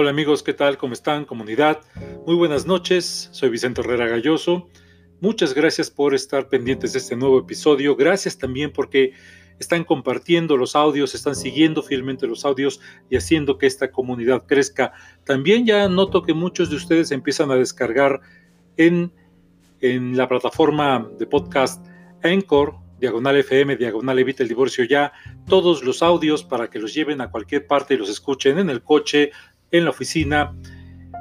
Hola amigos, ¿qué tal? ¿Cómo están? Comunidad. Muy buenas noches. Soy Vicente Herrera Galloso. Muchas gracias por estar pendientes de este nuevo episodio. Gracias también porque están compartiendo los audios, están siguiendo fielmente los audios y haciendo que esta comunidad crezca. También ya noto que muchos de ustedes empiezan a descargar en, en la plataforma de podcast Anchor, diagonal FM, diagonal Evita el Divorcio ya, todos los audios para que los lleven a cualquier parte y los escuchen en el coche, en la oficina,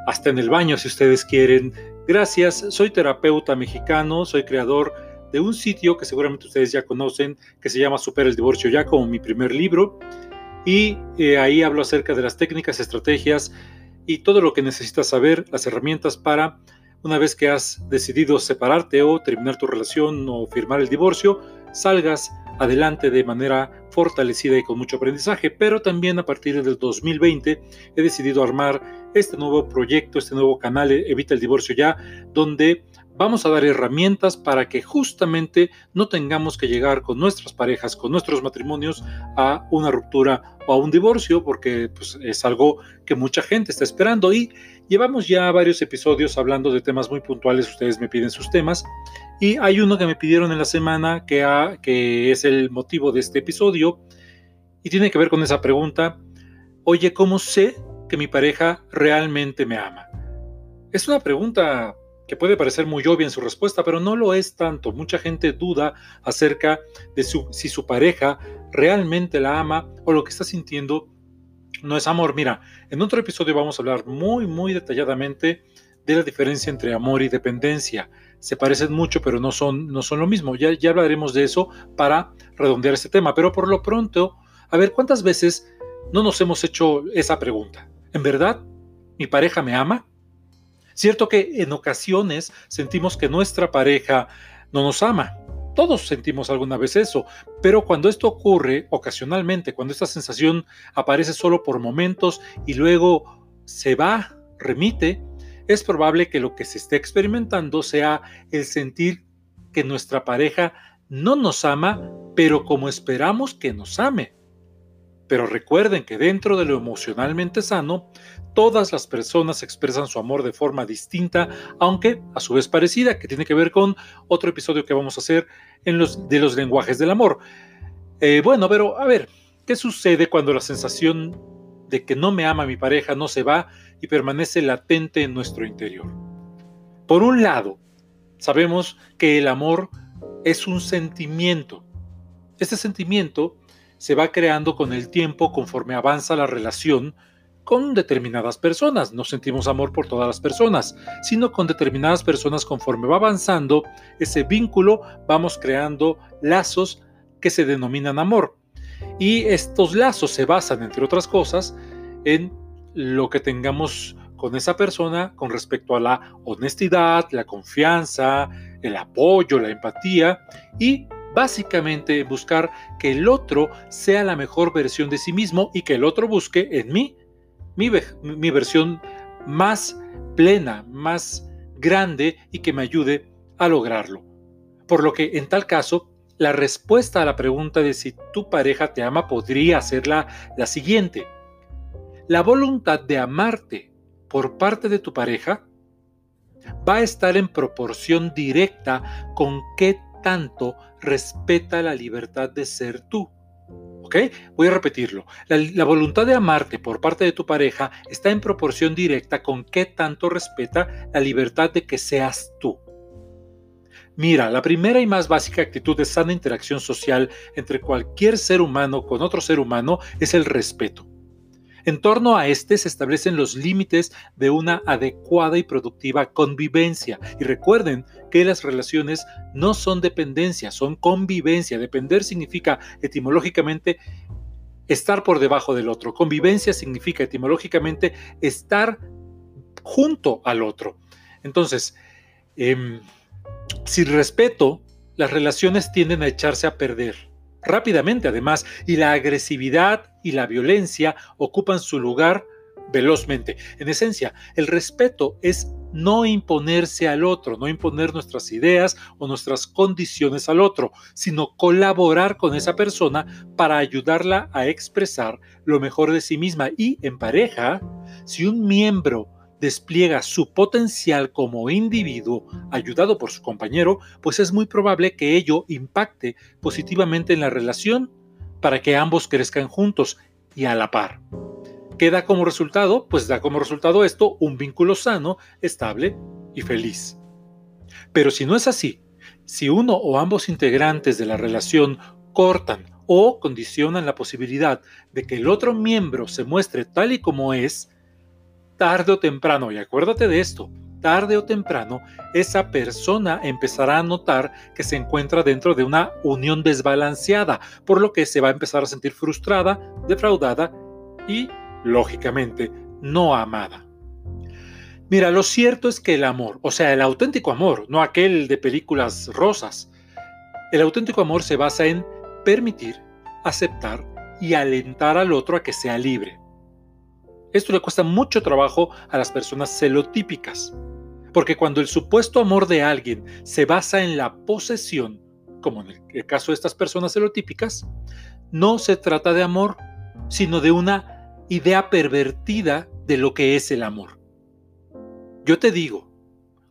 hasta en el baño si ustedes quieren. Gracias, soy terapeuta mexicano, soy creador de un sitio que seguramente ustedes ya conocen, que se llama Super el Divorcio Ya, como mi primer libro. Y eh, ahí hablo acerca de las técnicas, estrategias y todo lo que necesitas saber, las herramientas para, una vez que has decidido separarte o terminar tu relación o firmar el divorcio, salgas adelante de manera fortalecida y con mucho aprendizaje, pero también a partir del 2020 he decidido armar este nuevo proyecto, este nuevo canal Evita el Divorcio Ya, donde vamos a dar herramientas para que justamente no tengamos que llegar con nuestras parejas, con nuestros matrimonios a una ruptura o a un divorcio, porque pues, es algo que mucha gente está esperando y llevamos ya varios episodios hablando de temas muy puntuales, ustedes me piden sus temas y hay uno que me pidieron en la semana que, es el motivo de este episodio y tiene que ver con esa pregunta, oye, ¿cómo sé que mi pareja realmente me ama? Es una pregunta que puede parecer muy obvia en su respuesta, pero no lo es tanto. Mucha gente duda acerca de si su pareja realmente la ama o lo que está sintiendo no es amor. Mira, en otro episodio vamos a hablar muy, muy detalladamente de la diferencia entre amor y dependencia. Se parecen mucho, pero no son, no son lo mismo. Ya, ya hablaremos de eso para redondear este tema. Pero por lo pronto, a ver, ¿cuántas veces no nos hemos hecho esa pregunta? ¿En verdad mi pareja me ama? Cierto que en ocasiones sentimos que nuestra pareja no nos ama. Todos sentimos alguna vez eso, pero cuando esto ocurre ocasionalmente, cuando esta sensación aparece solo por momentos y luego se va, remite, es probable que lo que se esté experimentando sea el sentir que nuestra pareja no nos ama, pero como esperamos que nos ame. Pero recuerden que dentro de lo emocionalmente sano, todas las personas expresan su amor de forma distinta, aunque a su vez parecida, que tiene que ver con otro episodio que vamos a hacer en los, de los lenguajes del amor. Eh, bueno, pero a ver, ¿qué sucede cuando la sensación de que no me ama mi pareja no se va y permanece latente en nuestro interior? Por un lado, sabemos que el amor es un sentimiento. Este sentimiento se va creando con el tiempo conforme avanza la relación con determinadas personas. No sentimos amor por todas las personas, sino con determinadas personas conforme va avanzando ese vínculo, vamos creando lazos que se denominan amor. Y estos lazos se basan, entre otras cosas, en lo que tengamos con esa persona con respecto a la honestidad, la confianza, el apoyo, la empatía y básicamente buscar que el otro sea la mejor versión de sí mismo y que el otro busque en mí mi, versión más plena, más grande y que me ayude a lograrlo. Por lo que en tal caso, la respuesta a la pregunta de si tu pareja te ama podría ser la, la siguiente. La voluntad de amarte por parte de tu pareja va a estar en proporción directa con qué tanto respeta la libertad de ser tú. ¿Ok? Voy a repetirlo. La, la, voluntad de amarte por parte de tu pareja está en proporción directa con qué tanto respeta la libertad de que seas tú. Mira, la primera y más básica actitud de sana interacción social entre cualquier ser humano con otro ser humano es el respeto. En torno a este se establecen los límites de una adecuada y productiva convivencia. Y recuerden que las relaciones no son dependencia, son convivencia. Depender significa etimológicamente estar por debajo del otro. Convivencia significa etimológicamente estar junto al otro. Entonces, eh, sin respeto, las relaciones tienden a echarse a perder rápidamente además, y la agresividad y la violencia ocupan su lugar velozmente. En esencia, el respeto es no imponerse al otro, no imponer nuestras ideas o nuestras condiciones al otro, sino colaborar con esa persona para ayudarla a expresar lo mejor de sí misma. Y en pareja, si un miembro despliega su potencial como individuo ayudado por su compañero, pues es muy probable que ello impacte positivamente en la relación para que ambos crezcan juntos y a la par. ¿Qué da como resultado? Pues da como resultado esto un vínculo sano, estable y feliz. Pero si no es así, si uno o ambos integrantes de la relación cortan o condicionan la posibilidad de que el otro miembro se muestre tal y como es, tarde o temprano, y acuérdate de esto, tarde o temprano, esa persona empezará a notar que se encuentra dentro de una unión desbalanceada, por lo que se va a empezar a sentir frustrada, defraudada y lógicamente, no amada. Mira, lo cierto es que el amor, o sea, el auténtico amor, no aquel de películas rosas, el auténtico amor se basa en permitir, aceptar y alentar al otro a que sea libre. Esto le cuesta mucho trabajo a las personas celotípicas, porque cuando el supuesto amor de alguien se basa en la posesión, como en el caso de estas personas celotípicas, no se trata de amor, sino de una idea pervertida de lo que es el amor. Yo te digo,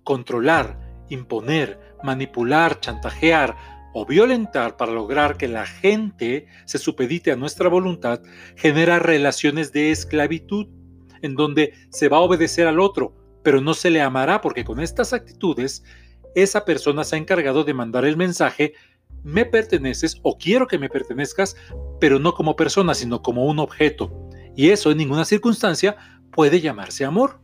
controlar, imponer, manipular, chantajear o violentar para lograr que la gente se supedite a nuestra voluntad genera relaciones de esclavitud en donde se va a obedecer al otro, pero no se le amará porque con estas actitudes esa persona se ha encargado de mandar el mensaje me perteneces o quiero que me pertenezcas, pero no como persona, sino como un objeto. Y eso en ninguna circunstancia puede llamarse amor.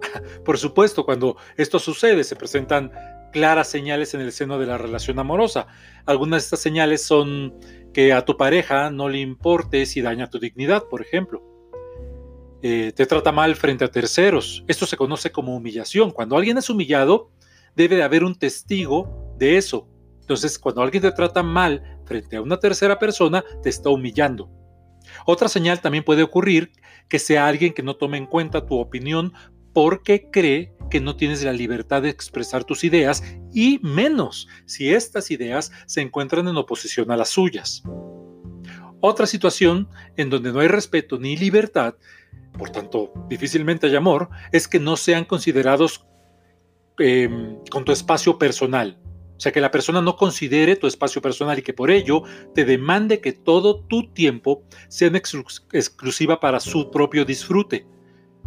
Por supuesto, cuando esto sucede, se presentan claras señales en el seno de la relación amorosa. Algunas de estas señales son que a tu pareja no le importe si daña tu dignidad, por ejemplo. Eh, te trata mal frente a terceros. Esto se conoce como humillación. Cuando alguien es humillado, debe de haber un testigo de eso. Entonces, cuando alguien te trata mal frente a una tercera persona, te está humillando. Otra señal también puede ocurrir que sea alguien que no tome en cuenta tu opinión porque cree que no tienes la libertad de expresar tus ideas y menos si estas ideas se encuentran en oposición a las suyas. Otra situación en donde no hay respeto ni libertad, por tanto difícilmente hay amor, es que no sean considerados em, con tu espacio personal. O sea, que la persona no considere tu espacio personal y que por ello te demande que todo tu tiempo sea exclusiva para su propio disfrute,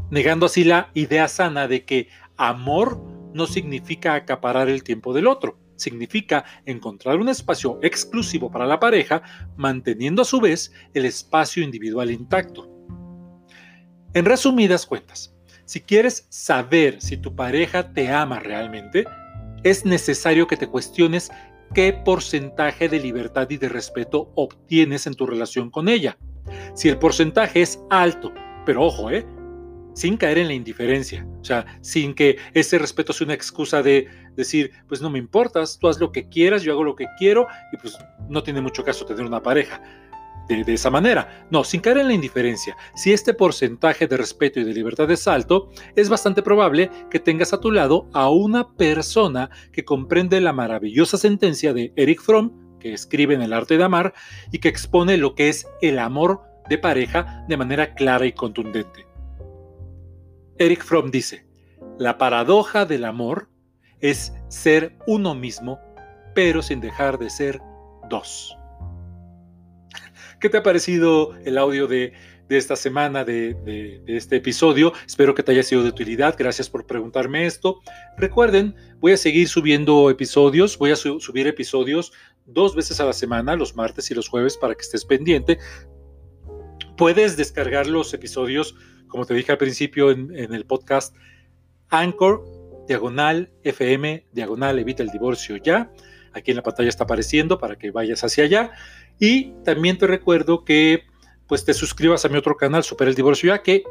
negando así la idea sana de que amor no significa acaparar el tiempo del otro, significa encontrar un espacio exclusivo para la pareja, manteniendo a su vez el espacio individual intacto. En resumidas cuentas, si quieres saber si tu pareja te ama realmente, es necesario que te cuestiones qué porcentaje de libertad y de respeto obtienes en tu relación con ella. Si el porcentaje es alto, pero ojo, ¿eh? Sin caer en la indiferencia, o sea, sin que ese respeto sea una excusa de decir, pues no me importas, tú haz lo que quieras, yo hago lo que quiero y pues no tiene mucho caso tener una pareja de, esa manera. No, sin caer en la indiferencia. Si este porcentaje de respeto y de libertad es alto, es bastante probable que tengas a tu lado a una persona que comprende la maravillosa sentencia de Eric Fromm, que escribe en El arte de amar, y que expone lo que es el amor de pareja de manera clara y contundente. Eric Fromm dice, la paradoja del amor es ser uno mismo, pero sin dejar de ser dos. ¿Qué te ha parecido el audio de, esta semana, de, este episodio? Espero que te haya sido de utilidad. Gracias por preguntarme esto. Recuerden, voy a seguir subiendo episodios. Voy a subir episodios dos veces a la semana, los martes y los jueves, para que estés pendiente. Puedes descargar los episodios, como te dije al principio en, el podcast, Anchor, diagonal, FM, diagonal, evita el divorcio ya. Aquí en la pantalla está apareciendo para que vayas hacia allá. Y también te recuerdo que pues te suscribas a mi otro canal, Super el Divorcio, ya que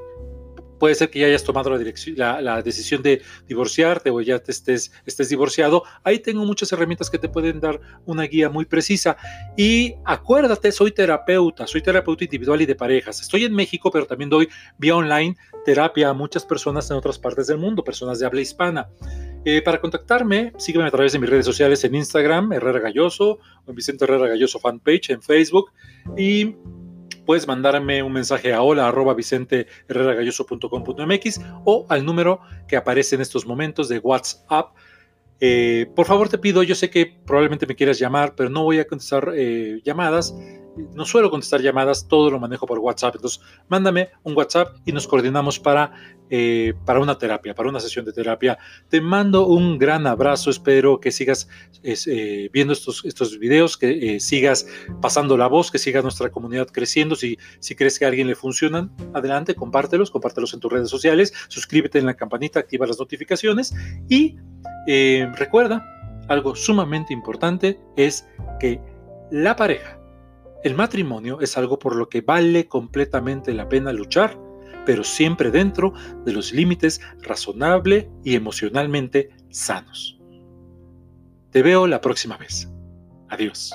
Puede ser que ya hayas tomado la, decisión de divorciarte o ya estés divorciado. Ahí tengo muchas herramientas que te pueden dar una guía muy precisa. Y acuérdate, soy terapeuta, soy terapeuta individual y de parejas. Estoy en México, pero también doy vía online terapia a muchas personas en otras partes del mundo, personas de habla hispana. Eh, para contactarme, sígueme a través de mis redes sociales en Instagram, Herrera Galloso, o en Vicente Herrera Galloso fanpage en Facebook. Y puedes mandarme un mensaje a hola arroba vicenteherreragalloso.com.mx o al número que aparece en estos momentos de WhatsApp. Eh, por favor te pido, yo sé que probablemente me quieras llamar, pero no voy a contestar eh, llamadas no suelo contestar llamadas, todo lo manejo por WhatsApp. Entonces, mándame un WhatsApp y nos coordinamos para, eh, para una terapia, para una sesión de terapia. Te mando un gran abrazo, espero que sigas eh, viendo estos, estos videos, que eh, sigas pasando la voz, que siga nuestra comunidad creciendo. Si, si crees que a alguien le funcionan, adelante, compártelos, compártelos en tus redes sociales, suscríbete en la campanita, activa las notificaciones y recuerda, algo sumamente importante es que la pareja el matrimonio es algo por lo que vale completamente la pena luchar, pero siempre dentro de los límites razonable y emocionalmente sanos. Te veo la próxima vez. Adiós.